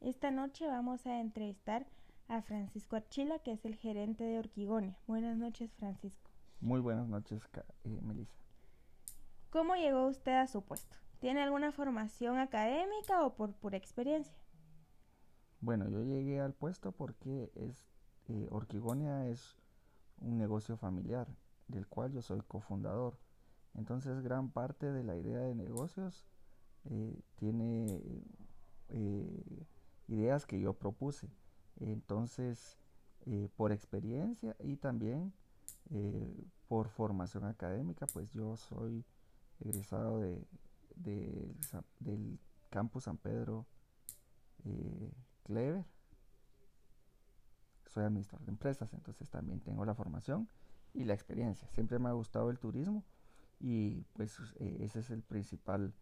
Esta noche vamos a entrevistar a Francisco Archila, que es el gerente de Orquigonia. Buenas noches, Francisco. Muy buenas noches, eh, Melissa. ¿Cómo llegó usted a su puesto? ¿Tiene alguna formación académica o por pura experiencia? Bueno, yo llegué al puesto porque es eh, Orquigonia es un negocio familiar del cual yo soy cofundador. Entonces gran parte de la idea de negocios eh, tiene eh, ideas que yo propuse. Entonces, eh, por experiencia y también por formación académica, pues yo soy egresado de, del campus San Pedro Clever. Soy administrador de empresas, entonces también tengo la formación y la experiencia. Siempre me ha gustado el turismo y pues ese es el principal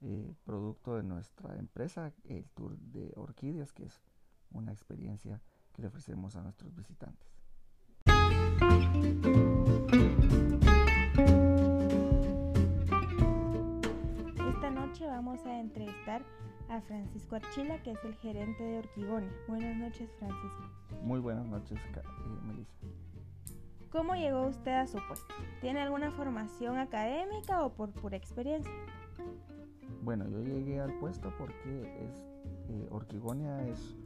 eh, producto de nuestra empresa, el Tour de Orquídeas, que es una experiencia que le ofrecemos a nuestros visitantes. Esta noche vamos a entrevistar a Francisco Archila, que es el gerente de Orquigonia. Buenas noches, Francisco. Muy buenas noches, eh, Melissa. ¿Cómo llegó usted a su puesto? ¿Tiene alguna formación académica o por pura experiencia? Bueno, yo llegué al puesto porque es, eh, Orquigonia es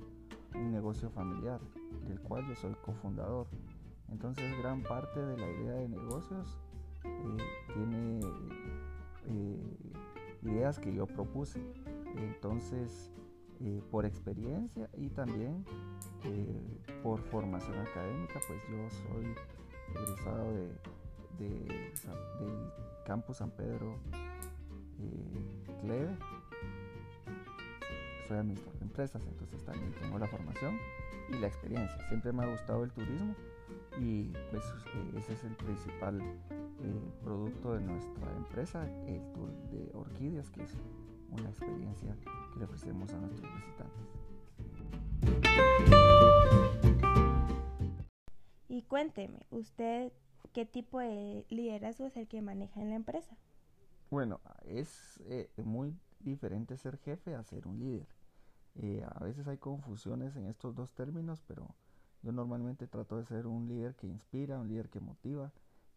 un negocio familiar del cual yo soy cofundador. Entonces gran parte de la idea de negocios eh, tiene eh, ideas que yo propuse. Entonces, por experiencia y también por formación académica, pues yo soy egresado de, del campus San Pedro Clever. Soy administrador de empresas, entonces también tengo la formación y la experiencia. Siempre me ha gustado el turismo y pues eh, ese es el principal eh, producto de nuestra empresa, el tour de orquídeas, que es una experiencia que le ofrecemos a nuestros visitantes. Y cuénteme, ¿usted qué tipo de liderazgo es el que maneja en la empresa? Bueno, es eh, muy diferente ser jefe a ser un líder. Eh, a veces hay confusiones en estos dos términos, pero yo normalmente trato de ser un líder que inspira, un líder que motiva,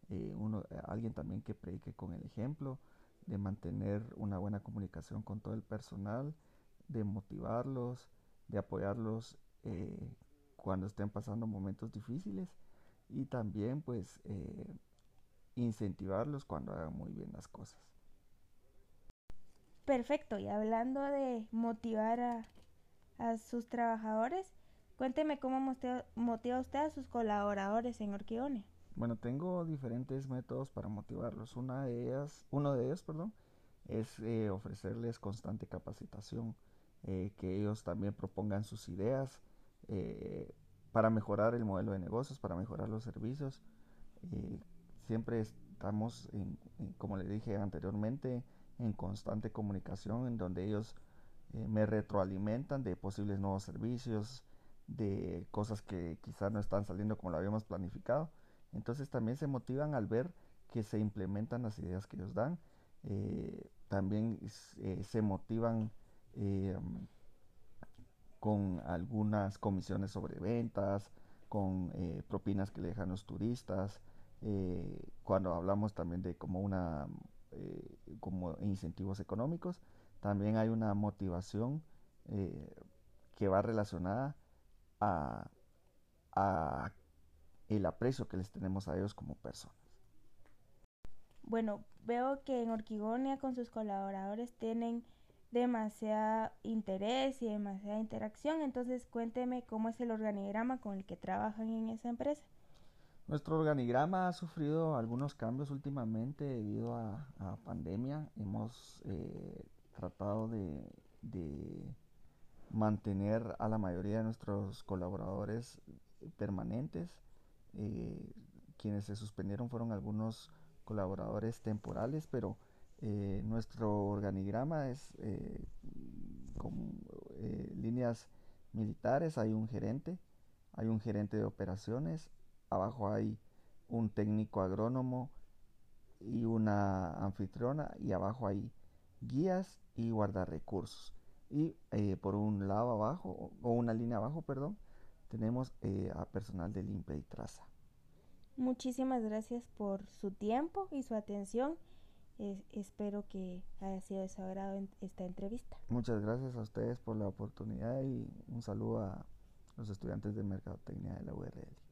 eh, uno, alguien también que predique con el ejemplo, de mantener una buena comunicación con todo el personal, de motivarlos, de apoyarlos cuando estén pasando momentos difíciles y también pues incentivarlos cuando hagan muy bien las cosas. Perfecto, y hablando de motivar a, sus trabajadores, cuénteme cómo motiva usted a sus colaboradores en Orquione. Bueno, tengo diferentes métodos para motivarlos. Una de ellas, uno de ellos, perdón, es eh, ofrecerles constante capacitación, eh, que ellos también propongan sus ideas eh, para mejorar el modelo de negocios, para mejorar los servicios. siempre estamos, como le dije anteriormente, en constante comunicación en donde ellos eh, me retroalimentan de posibles nuevos servicios, de cosas que quizás no están saliendo como lo habíamos planificado. Entonces también se motivan al ver que se implementan las ideas que ellos dan. Eh, también eh, se motivan con algunas comisiones sobre ventas, con propinas que le dejan los turistas. cuando hablamos también de como una como incentivos económicos. También hay una motivación eh, que va relacionada a, a el aprecio que les tenemos a ellos como personas. Bueno, veo que en Orquigonia con sus colaboradores tienen demasiado interés y demasiada interacción, entonces cuénteme cómo es el organigrama con el que trabajan en esa empresa. Nuestro organigrama ha sufrido algunos cambios últimamente debido a, pandemia. Hemos eh, tratado de, mantener a la mayoría de nuestros colaboradores permanentes. Eh, quienes se suspendieron fueron algunos colaboradores temporales, pero eh, nuestro organigrama es con líneas militares. Hay un gerente, hay un gerente de operaciones, abajo hay un técnico agrónomo y una anfitriona y abajo hay guías y guardarrecursos. Y eh, por un lado abajo, o una línea abajo, perdón, tenemos eh, a personal de limpia y traza. Muchísimas gracias por su tiempo y su atención. espero que haya sido de su agrado en esta entrevista. Muchas gracias a ustedes por la oportunidad y un saludo a los estudiantes de Mercadotecnia de la URL.